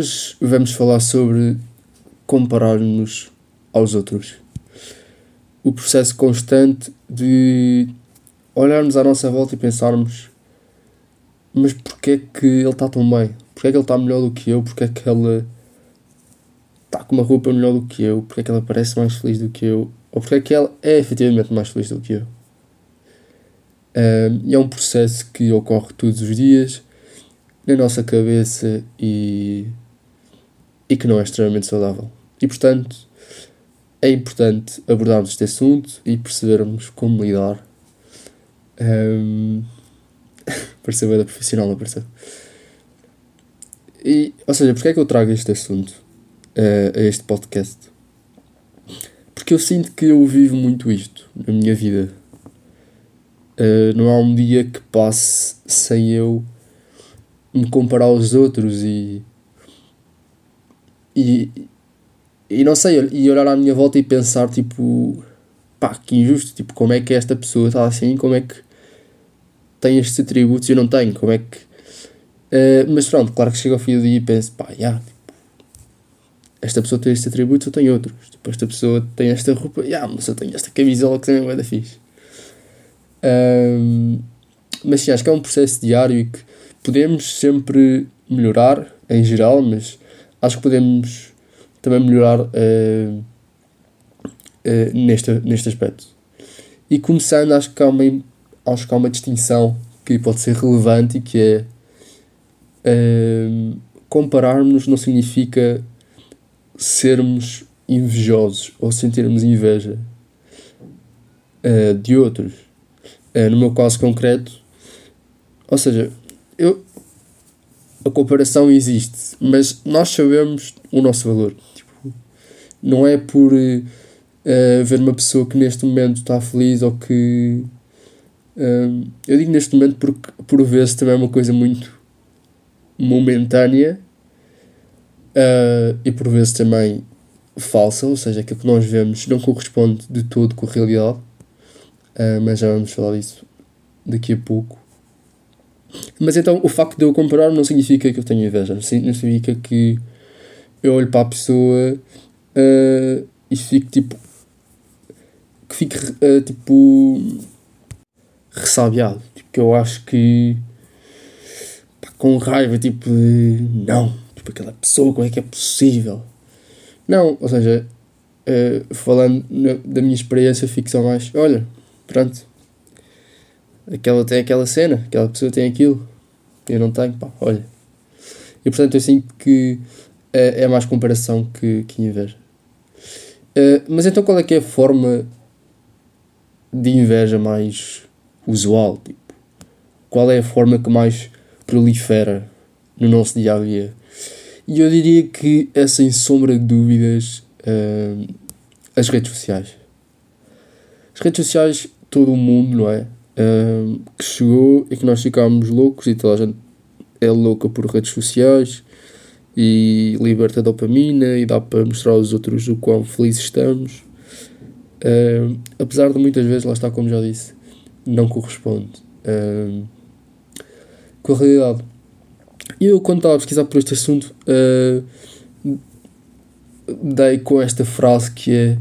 Hoje vamos falar sobre comparar-nos aos outros. O processo constante de olharmos à nossa volta e pensarmos mas porquê é que ele está tão bem? Porquê é que ele está melhor do que eu? Porquê é que ela está com uma roupa melhor do que eu? Porquê é que ela parece mais feliz do que eu? Ou porquê é que ela é efetivamente mais feliz do que eu? Um, e é um processo que ocorre todos os dias na nossa cabeça e, e que não é extremamente saudável. E portanto, é importante abordarmos este assunto e percebermos como lidar. Um, pareceu da profissional, não pareceu? E, ou seja, porque é que eu trago este assunto uh, a este podcast? Porque eu sinto que eu vivo muito isto na minha vida. Uh, não há um dia que passe sem eu me comparar aos outros e, e, e não sei, e olhar à minha volta e pensar tipo pá, que injusto, tipo, como é que esta pessoa está assim, como é que tem estes atributos e eu não tenho, como é que uh, mas pronto, claro que chega ao fim do dia e penso, pá, yeah, tipo, esta pessoa tem estes atributos, eu tenho outros, tipo, esta pessoa tem esta roupa, yeah, mas eu tenho esta camisola que também é da fixe. Mas sim, acho que é um processo diário e que podemos sempre melhorar em geral, mas acho que podemos também melhorar uh, uh, neste, neste aspecto. E começando, acho que, há uma, acho que há uma distinção que pode ser relevante e que é uh, compararmos não significa sermos invejosos ou sentirmos inveja de outros. no meu caso concreto, ou seja, eu, a comparação existe, mas nós sabemos o nosso valor. Tipo, não é por uh, ver uma pessoa que neste momento está feliz ou que. Uh, eu digo neste momento porque por vezes também é uma coisa muito momentânea uh, e por vezes também falsa, ou seja, aquilo que nós vemos não corresponde de todo com a realidade, mas já vamos falar disso daqui a pouco. Mas então o facto de eu comparar não significa que eu tenho inveja, não significa que eu olho para a pessoa uh, e fico tipo. que fico uh, tipo. ressabiado. Tipo, que eu acho que. Pá, com raiva, tipo. não, tipo aquela pessoa, como é que é possível? Não, ou seja, uh, falando na, da minha experiência, fico só mais. olha, pronto, aquela tem aquela cena, aquela pessoa tem aquilo, eu não tenho, pá, olha. E portanto eu sinto que é, é mais comparação que, que inveja. Uh, mas então qual é que é a forma de inveja mais usual? Tipo, qual é a forma que mais prolifera no nosso dia a dia? E eu diria que é sem sombra de dúvidas uh, as redes sociais. As redes sociais, todo o mundo, não é? Que chegou e que nós ficámos loucos e toda a gente é louca por redes sociais e liberta dopamina e dá para mostrar aos outros o quão felizes estamos. Uh, apesar de muitas vezes, lá está como já disse, não corresponde uh, com a realidade. Eu, quando estava a pesquisar por este assunto, uh, dei com esta frase que é: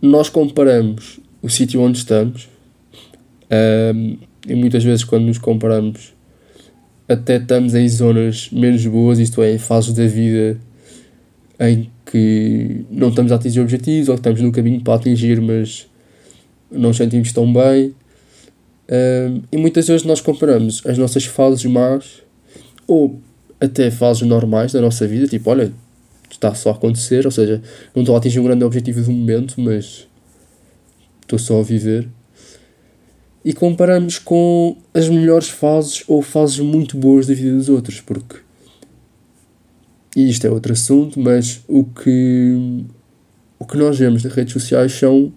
Nós comparamos o sítio onde estamos um, e muitas vezes, quando nos comparamos, até estamos em zonas menos boas, isto é, em fases da vida em que não estamos a atingir objetivos ou que estamos no caminho para atingir, mas não nos sentimos tão bem. Um, e muitas vezes nós comparamos as nossas fases más ou até fases normais da nossa vida, tipo, olha, está só a acontecer, ou seja, não estou a atingir um grande objetivo do momento, mas estou só a viver e comparamos com as melhores fases ou fases muito boas da vida dos outros, porque e isto é outro assunto, mas o que o que nós vemos nas redes sociais são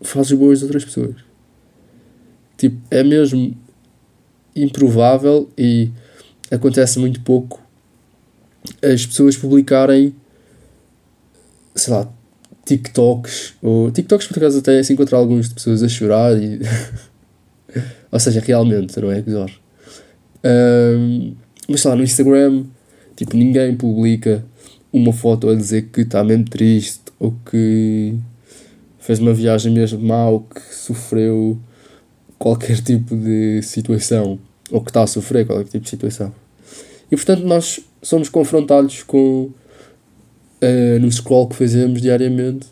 fases boas de outras pessoas. Tipo, é mesmo improvável e acontece muito pouco as pessoas publicarem sei lá, TikToks, ou TikToks por acaso até se encontrar algumas pessoas a chorar e ou seja, realmente, não é. Um, mas lá no Instagram Tipo, ninguém publica uma foto a dizer que está mesmo triste ou que fez uma viagem mesmo mal, que sofreu qualquer tipo de situação ou que está a sofrer qualquer tipo de situação. E portanto, nós somos confrontados com uh, no scroll que fazemos diariamente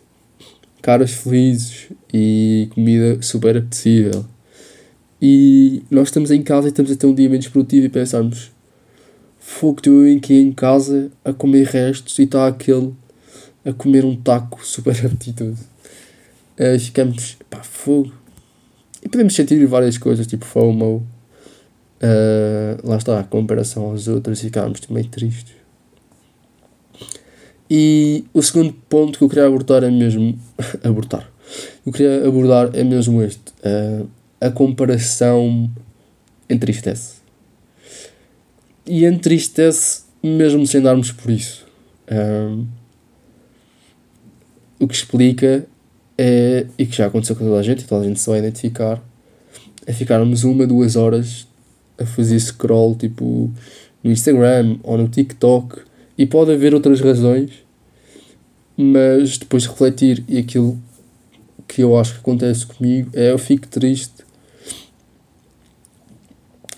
caras felizes e comida super apetecível. E nós estamos em casa e estamos a ter um dia menos produtivo e pensamos fogo, estou eu aqui em casa a comer restos e está aquele a comer um taco super apetitoso. Uh, ficamos, pá, fogo. E podemos sentir várias coisas, tipo FOMO. Uh, lá está, a comparação aos outros e ficámos meio tristes. E o segundo ponto que eu queria abordar é mesmo. abordar. Eu queria abordar é mesmo este. Uh, a comparação entristece. E entristece mesmo sem darmos por isso. Um, o que explica é, e que já aconteceu com toda a gente, e toda a gente se vai identificar, é ficarmos uma, duas horas a fazer scroll tipo no Instagram ou no TikTok e pode haver outras razões, mas depois de refletir e aquilo que eu acho que acontece comigo é eu fico triste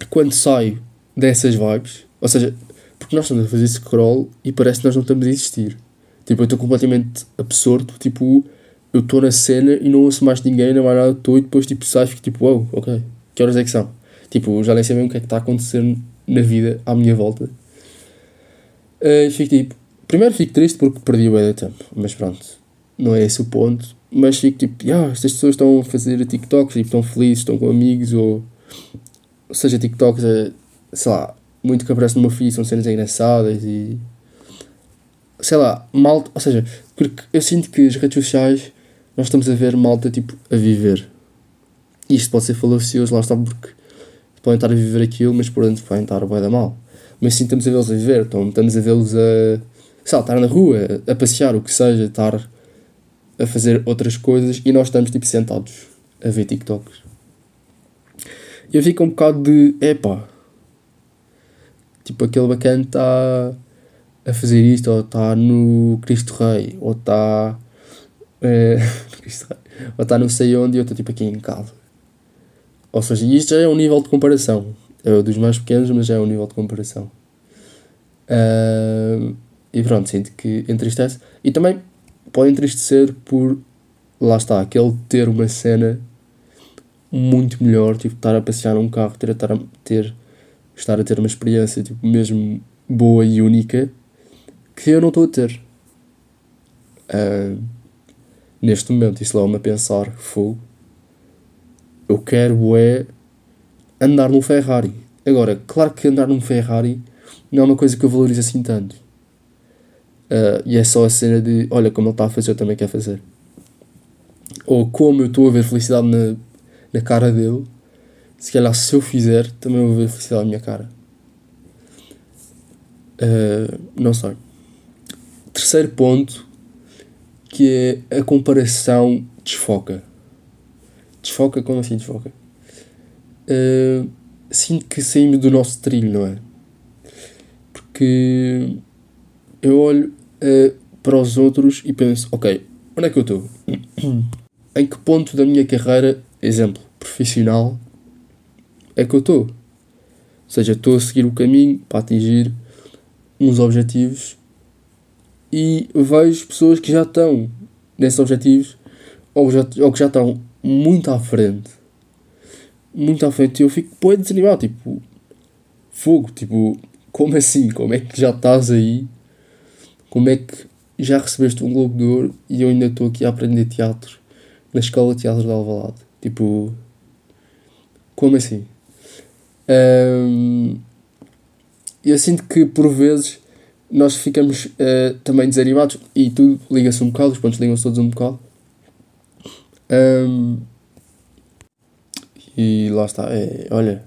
quando saio dessas vibes, ou seja, porque nós estamos a fazer scroll e parece que nós não estamos a existir. Tipo, eu estou completamente absorto, tipo, eu estou na cena e não ouço mais ninguém, não há nada, estou e depois tipo saio e fico tipo, wow, ok, que horas é que são? Tipo, já nem sei bem o que é que está a acontecer na vida à minha volta. Uh, fico tipo, primeiro fico triste porque perdi o de tempo, mas pronto, não é esse o ponto. Mas fico tipo, yeah, estas pessoas estão a fazer TikToks, tipo, estão felizes, estão com amigos, ou, ou seja, TikToks é, sei lá, muito que aparece no meu feed, são cenas engraçadas e sei lá, malta, ou seja, porque eu sinto que as redes sociais nós estamos a ver malta tipo a viver. Isto pode ser falacioso, lá está porque podem estar a viver aquilo, mas por dentro podem estar a da mal. Mas sim estamos a vê-los a viver, então, estamos a vê-los a estar na rua, a passear, o que seja, estar a fazer outras coisas e nós estamos tipo sentados a ver TikToks. Eu fico um bocado de epá. Tipo, aquele bacana está a fazer isto, ou está no Cristo Rei, ou está. É, ou está não sei onde e eu estou tipo aqui em casa. Ou seja, isto já é um nível de comparação. É dos mais pequenos, mas já é um nível de comparação. Uh, e pronto, sinto que entristece. E também pode entristecer por. Lá está, aquele ter uma cena muito melhor, tipo, estar a passear num carro, ter estar a ter, estar a ter uma experiência tipo, mesmo boa e única que eu não estou a ter. Uh, neste momento, isso leva-me a pensar: fogo. Eu quero é andar num Ferrari. Agora, claro que andar num Ferrari não é uma coisa que eu valorizo assim tanto. Uh, e é só a cena de: olha, como ele está a fazer, eu também quero fazer. Ou como eu estou a ver felicidade na, na cara dele, se calhar se eu fizer, também vou ver felicidade na minha cara. Uh, não sei. Terceiro ponto, que é a comparação desfoca. Desfoca? Como assim desfoca? Uh, sinto que saímos do nosso trilho, não é? Porque eu olho uh, para os outros e penso, ok, onde é que eu estou? em que ponto da minha carreira, exemplo, profissional, é que eu estou? Ou seja, estou a seguir o caminho para atingir uns objetivos e vejo pessoas que já estão nesses objetivos ou, já, ou que já estão muito à frente. Muito à frente. Eu fico bem desanimado. Tipo, fogo. Tipo, como assim? Como é que já estás aí? Como é que já recebeste um Globo de Ouro e eu ainda estou aqui a aprender teatro na Escola de Teatro de Alvalade? Tipo, como assim? Um, eu sinto que por vezes nós ficamos uh, também desanimados e tudo liga-se um bocado, os pontos ligam-se todos um bocado. Um, e lá está, é, olha,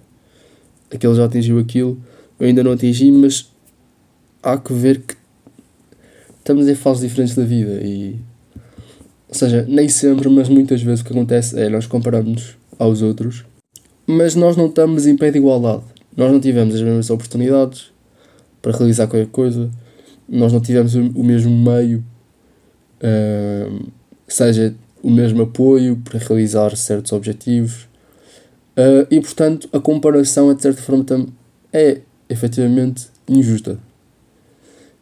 aquele já atingiu aquilo, eu ainda não atingi, mas há que ver que estamos em fases diferentes da vida e ou seja, nem sempre, mas muitas vezes o que acontece é nós comparamos aos outros, mas nós não estamos em pé de igualdade. Nós não tivemos as mesmas oportunidades, para realizar qualquer coisa, nós não tivemos o mesmo meio, uh, seja o mesmo apoio para realizar certos objetivos, uh, e portanto a comparação, de certa forma, é efetivamente injusta.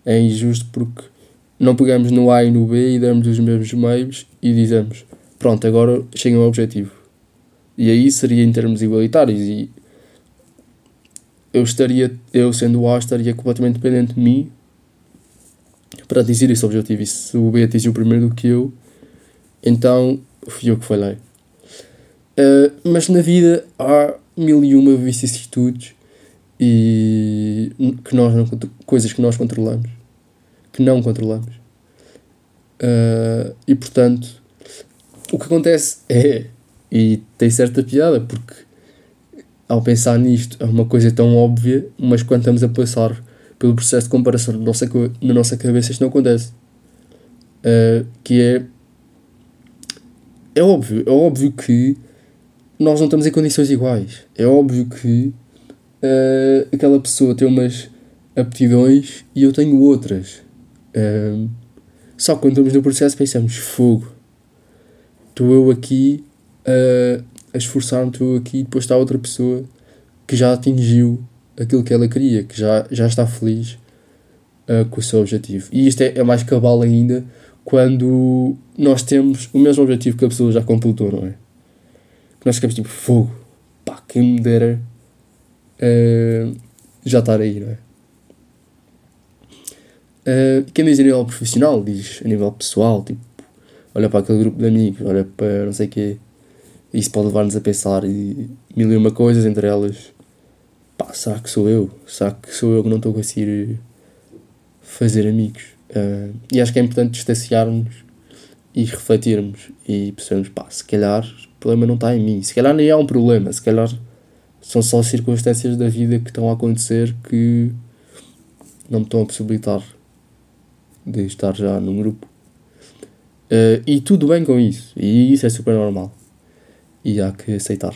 É injusto porque não pegamos no A e no B e damos os mesmos meios e dizemos pronto, agora chega ao objetivo. E aí seria em termos igualitários e eu estaria, eu sendo o A, estaria completamente dependente de mim para atingir esse objetivo. E se o B atingiu primeiro do que eu, então fui eu que falhei. Uh, mas na vida há mil e uma vicissitudes e que nós não, coisas que nós controlamos, que não controlamos. Uh, e portanto, o que acontece é, e tem certa piada, porque ao pensar nisto é uma coisa tão óbvia, mas quando estamos a passar pelo processo de comparação na nossa, na nossa cabeça isto não acontece. Uh, que é. É óbvio, é óbvio que nós não estamos em condições iguais. É óbvio que uh, aquela pessoa tem umas aptidões e eu tenho outras. Uh, só que quando estamos no processo pensamos, fogo, estou eu aqui uh, a esforçar-me, estou aqui, depois está outra pessoa que já atingiu aquilo que ela queria, que já, já está feliz uh, com o seu objetivo. E isto é, é mais cabal ainda quando nós temos o mesmo objetivo que a pessoa já completou, não é? Nós ficamos tipo, fogo, pá, quem me dera uh, já estar aí, não é? Uh, quem diz a nível profissional, diz a nível pessoal, tipo, olha para aquele grupo de amigos, olha para não sei o quê. Isso pode levar-nos a pensar e mil e uma coisas, entre elas, pá, será que sou eu? Será que sou eu que não estou a conseguir fazer amigos? Uh, e acho que é importante distanciarmos e refletirmos e percebermos, pá, se calhar problema não está em mim, se calhar nem há um problema, se calhar são só circunstâncias da vida que estão a acontecer que não me estão a possibilitar de estar já num grupo. Uh, e tudo bem com isso, e isso é super normal. E há que aceitar.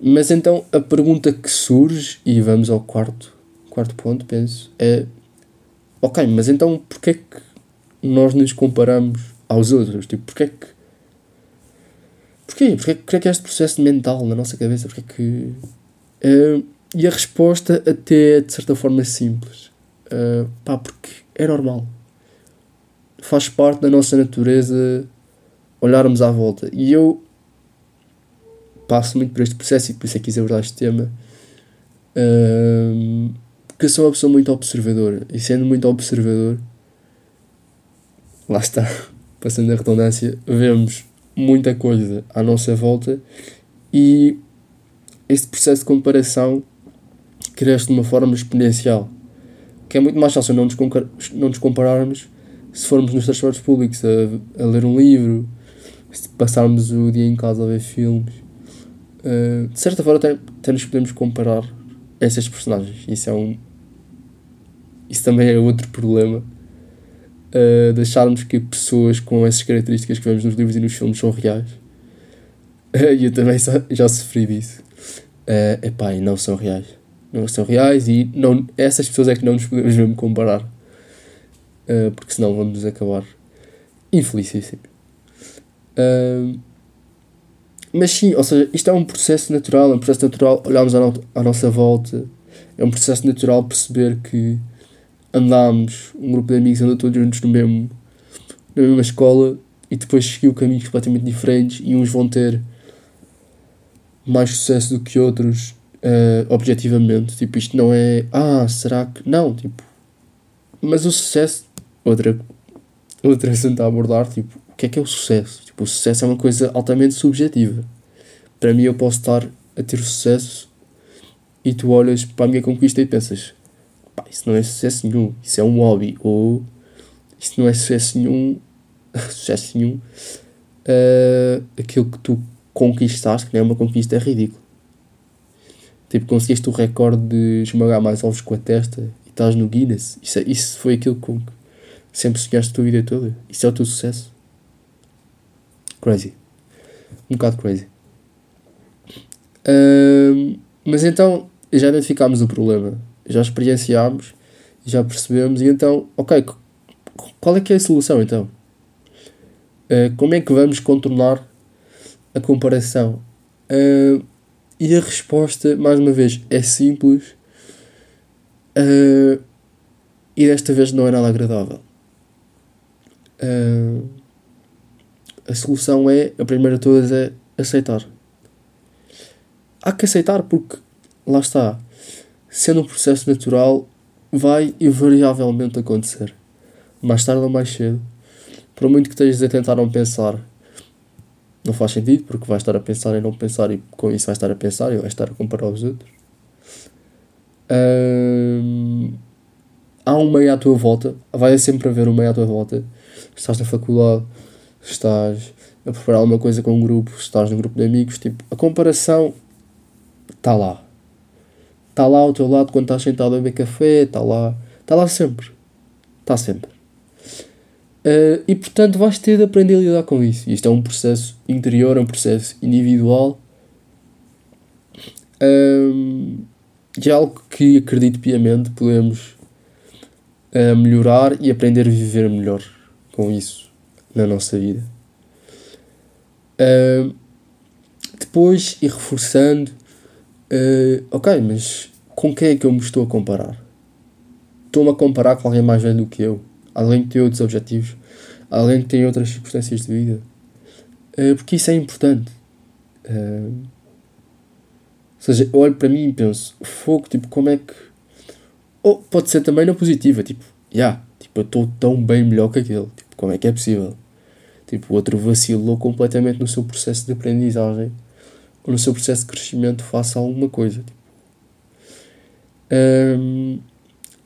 Mas então a pergunta que surge, e vamos ao quarto, quarto ponto, penso, é ok, mas então porquê é que nós nos comparamos aos outros? Tipo, porquê é que Porquê? Porquê, porquê que este processo mental na nossa cabeça? Porquê que. Uh, e a resposta até é de certa forma simples. Uh, pá, porque é normal. Faz parte da nossa natureza olharmos à volta. E eu passo muito por este processo e por isso é que quis abordar este tema. Uh, porque eu sou uma pessoa muito observadora. E sendo muito observador, lá está, passando a redundância, vemos muita coisa à nossa volta e este processo de comparação cresce de uma forma exponencial. Que é muito mais fácil não nos, não nos compararmos se formos nos transportes públicos a, a ler um livro, se passarmos o dia em casa a ver filmes. Uh, de certa forma, até, até nos podemos comparar a essas personagens. Isso é um. Isso também é outro problema uh, de acharmos que pessoas com essas características que vemos nos livros e nos filmes são reais. E eu também já sofri disso. Uh, epá, e não são reais. Não são reais e não, essas pessoas é que não nos podemos mesmo comparar. Uh, porque senão vamos acabar infelicíssimos. Uh, mas sim, ou seja, isto é um processo natural, é um processo natural olharmos à, no à nossa volta, é um processo natural perceber que andámos, um grupo de amigos andou todos juntos no mesmo, na mesma escola e depois seguiu caminhos completamente diferentes e uns vão ter mais sucesso do que outros uh, objetivamente. Tipo, isto não é ah, será que. Não, tipo. Mas o sucesso, outra, outra assunto a abordar, tipo, o que é que é o sucesso? Tipo, o sucesso é uma coisa altamente subjetiva. Para mim, eu posso estar a ter sucesso e tu olhas para a minha conquista e pensas pá, isso não é sucesso nenhum, isso é um hobby, ou isso não é sucesso nenhum, sucesso nenhum, uh, aquilo que tu conquistaste, que não é uma conquista, é ridículo. Tipo, conseguiste o recorde de esmagar mais ovos com a testa e estás no Guinness. Isso, é, isso foi aquilo que sempre sonhaste a tua vida toda. Isso é o teu sucesso. Crazy. Um bocado crazy. Uh, mas então, já identificámos o problema já experienciámos, já percebemos, e então, ok, qual é que é a solução então? Uh, como é que vamos contornar a comparação? Uh, e a resposta, mais uma vez, é simples uh, e desta vez não é nada agradável. a solução é, a primeira de todas, é aceitar. Há que aceitar porque, lá está, sendo um processo natural, vai invariavelmente acontecer. Mais tarde ou mais cedo. Por muito que estejas a tentar não pensar, não faz sentido, porque vais estar a pensar em não pensar e com isso vais estar a pensar e vais estar a comparar os outros. há um meio à tua volta, vai sempre haver um meio à tua volta. Estás na faculdade, estás a preparar alguma coisa com um grupo, estás num grupo de amigos, tipo, a comparação está lá. Está lá ao teu lado quando estás sentado a beber café, está lá. Está lá sempre. Está sempre. Uh, e portanto vais ter de aprender a lidar com isso. Isto é um processo interior, é um processo individual. Um, é algo que acredito piamente podemos uh, melhorar e aprender a viver melhor com isso na nossa vida. Uh, depois, e reforçando, uh, ok, mas com quem é que eu me estou a comparar? Estou-me a comparar com alguém mais velho do que eu, além de ter outros objetivos, além de ter outras circunstâncias de vida. Uh, porque isso é importante. Uh, ou seja, eu olho para mim e penso, fogo, tipo, como é que. Ou pode ser também na positiva, tipo, já, yeah, tipo, eu estou tão bem melhor que aquele, tipo, como é que é possível? Tipo, o outro vacilou completamente no seu processo de aprendizagem ou no seu processo de crescimento face a alguma coisa. Tipo. Um,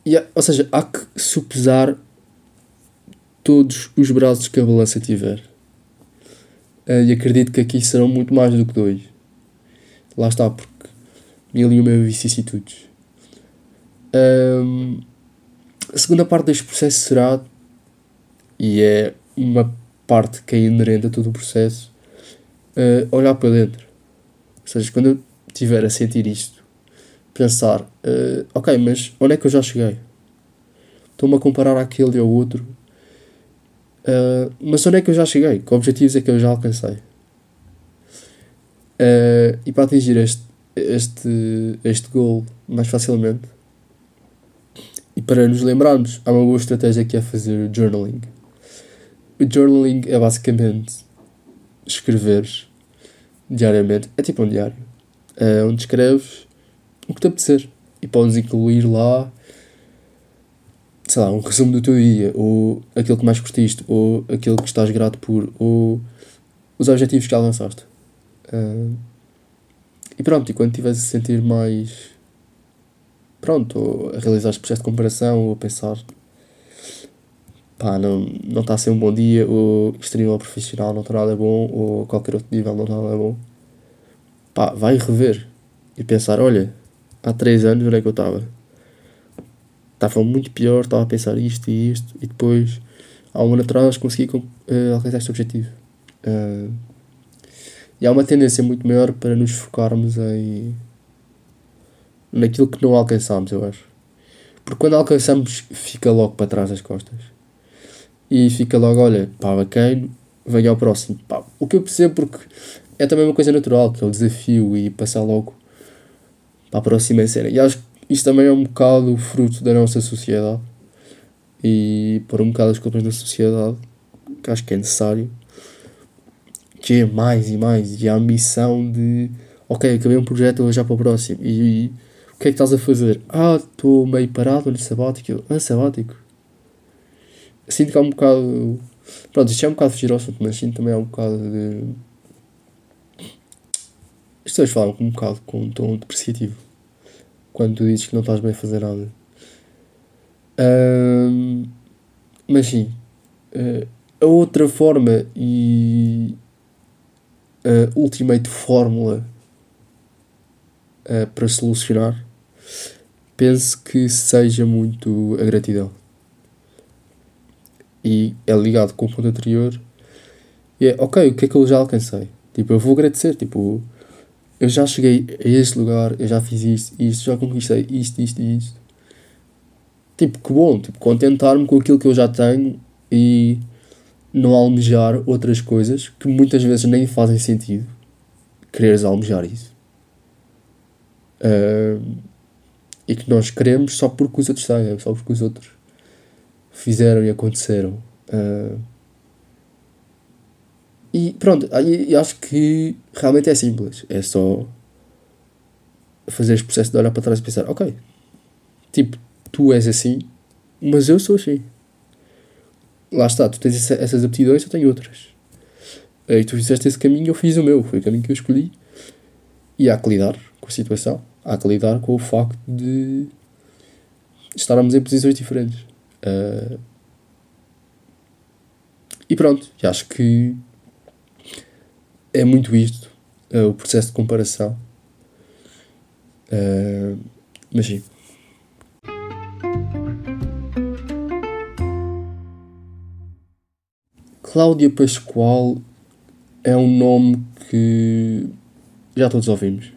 yeah, ou seja, há que supesar todos os braços que a balança tiver. Uh, e acredito que aqui serão muito mais do que dois. Lá está, porque mil e uma vicissitudes. Um, a segunda parte deste processo será, e é uma parte que é inerente a todo o processo, uh, olhar para dentro. Ou seja, quando eu estiver a sentir isto, pensar, uh, ok, mas onde é que eu já cheguei? Estou-me a comparar àquele e ao outro, uh, mas onde é que eu já cheguei? Que objetivos é que eu já alcancei? e para atingir este, este, este goal mais facilmente, e para nos lembrarmos, há uma boa estratégia que é fazer journaling. O journaling é basicamente escrever diariamente. É tipo um diário. É onde escreves o que te apetecer. E podes incluir lá, sei lá, um resumo do teu dia, ou aquilo que mais curtiste, ou aquilo que estás grato por, ou os objetivos que já lançaste. Uh, e pronto, e quando estiveres a sentir mais. Pronto, ou a realizar este processo de comparação, ou a pensar pá, não, está a ser um bom dia, este nível profissional não está nada bom, ou qualquer outro nível não está nada bom, pá, vai rever e pensar: olha, há 3 anos onde é que eu estava? Estava muito pior, estava a pensar isto e isto, e depois, há um ano atrás, consegui uh, alcançar este objetivo. Uh, e há uma tendência muito maior para nos focarmos em naquilo que não alcançamos, eu acho. Porque quando alcançamos, fica logo para trás das costas e fica logo, olha, pá, bacana, venha ao próximo. Pá, o que eu percebo porque é também uma coisa natural, que é o desafio e passar logo para a próxima cena. E acho que isto também é um bocado fruto da nossa sociedade e pôr um bocado as culpas na sociedade, que acho que é necessário, que é mais e mais, e a ambição de, ok, acabei um projeto, vou já para o próximo, e, e o que é que estás a fazer? Ah, estou meio parado no sabático. Ah, sabático? Sinto que há um bocado. Pronto, isto é um bocado fugir ao assunto, mas sinto também há um bocado de. As pessoas falam um bocado com um tom depreciativo quando tu dizes que não estás bem a fazer nada. Um, mas sim, uh, a outra forma e a ultimate fórmula uh, para solucionar penso que seja muito a gratidão e é ligado com o ponto anterior. E é, ok, o que é que eu já alcancei? Tipo, eu vou agradecer, tipo, eu já cheguei a este lugar, eu já fiz isto, isto, já conquistei isto, isto e isto. tipo, que bom, tipo, contentar-me com aquilo que eu já tenho e não almejar outras coisas que muitas vezes nem fazem sentido quereres almejar isso. Uh, e que nós queremos só porque os outros têm, só porque os outros fizeram e aconteceram. Uh, e pronto, e, acho que realmente é simples. É só fazer este processo de olhar para trás e pensar: ok, tipo, tu és assim, mas eu sou assim. Lá está, tu tens essas aptidões, eu tenho outras. E tu fizeste esse caminho, eu fiz o meu, foi o caminho que eu escolhi. E há que lidar com a situação, há que lidar com o facto de estarmos em posições diferentes. Uh, e pronto, acho que é muito isto, uh, o processo de comparação. Uh, mas sim. Cláudia Pascoal é um nome que já todos ouvimos.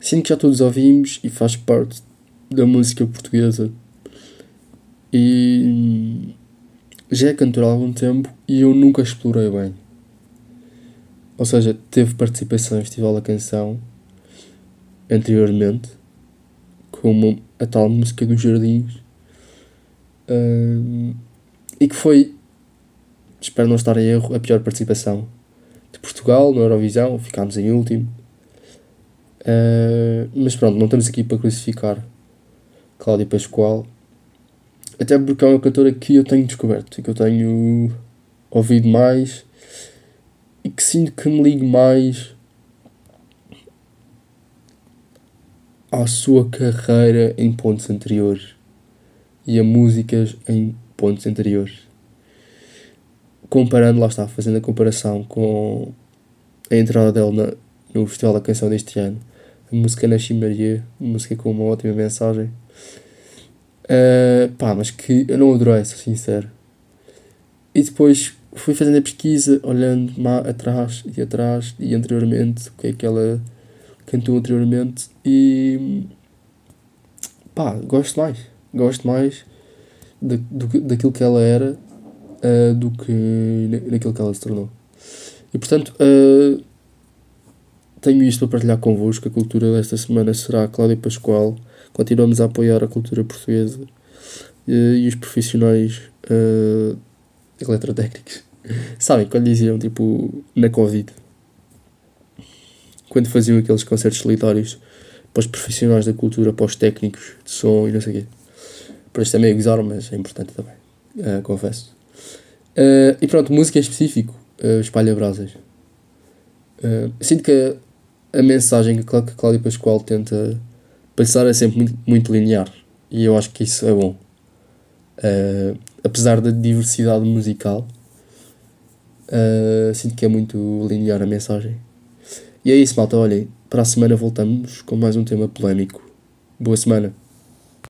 Sinto que já todos ouvimos e faz parte da música portuguesa. E já é cantora há algum tempo e eu nunca explorei bem. Ou seja, teve participação em Festival da Canção anteriormente, como a tal música dos Jardins, um, e que foi, espero não estar em erro, a pior participação de Portugal no Eurovisão, ficámos em último. Uh, mas pronto, não estamos aqui para crucificar Cláudia Pascoal, até porque é uma cantora que eu tenho descoberto e que eu tenho ouvido mais e que sinto que me ligo mais à sua carreira em pontos anteriores e a músicas em pontos anteriores. Comparando, lá está, fazendo a comparação com a entrada dela na, no Festival da Canção deste ano, a música Nasci Maria, música com uma ótima mensagem. Uh, pá, mas que eu não adorei, sou sincero. E depois fui fazendo a pesquisa, olhando atrás e atrás e anteriormente, o que é que ela cantou anteriormente e pá, gosto mais. Gosto mais de, do, daquilo que ela era uh, do que naquilo que ela se tornou. E portanto, uh, tenho isto para partilhar convosco. A cultura desta semana será Cláudia Pascoal. Continuamos a apoiar a cultura portuguesa uh, e os profissionais eletrotécnicos. Sabem, quando diziam, tipo, na Covid, quando faziam aqueles concertos solitários para os profissionais da cultura, para os técnicos de som e não sei o quê. Por isso também é mas é importante também, uh, confesso. Uh, e pronto, música em específico, uh, espalha brasas. Uh, sinto que a, a mensagem que a Cláudia Pascoal tenta passar é sempre muito, muito linear e eu acho que isso é bom. Uh, apesar da diversidade musical, uh, sinto que é muito linear a mensagem. E é isso, malta. Olhem, para a semana voltamos com mais um tema polémico. Boa semana.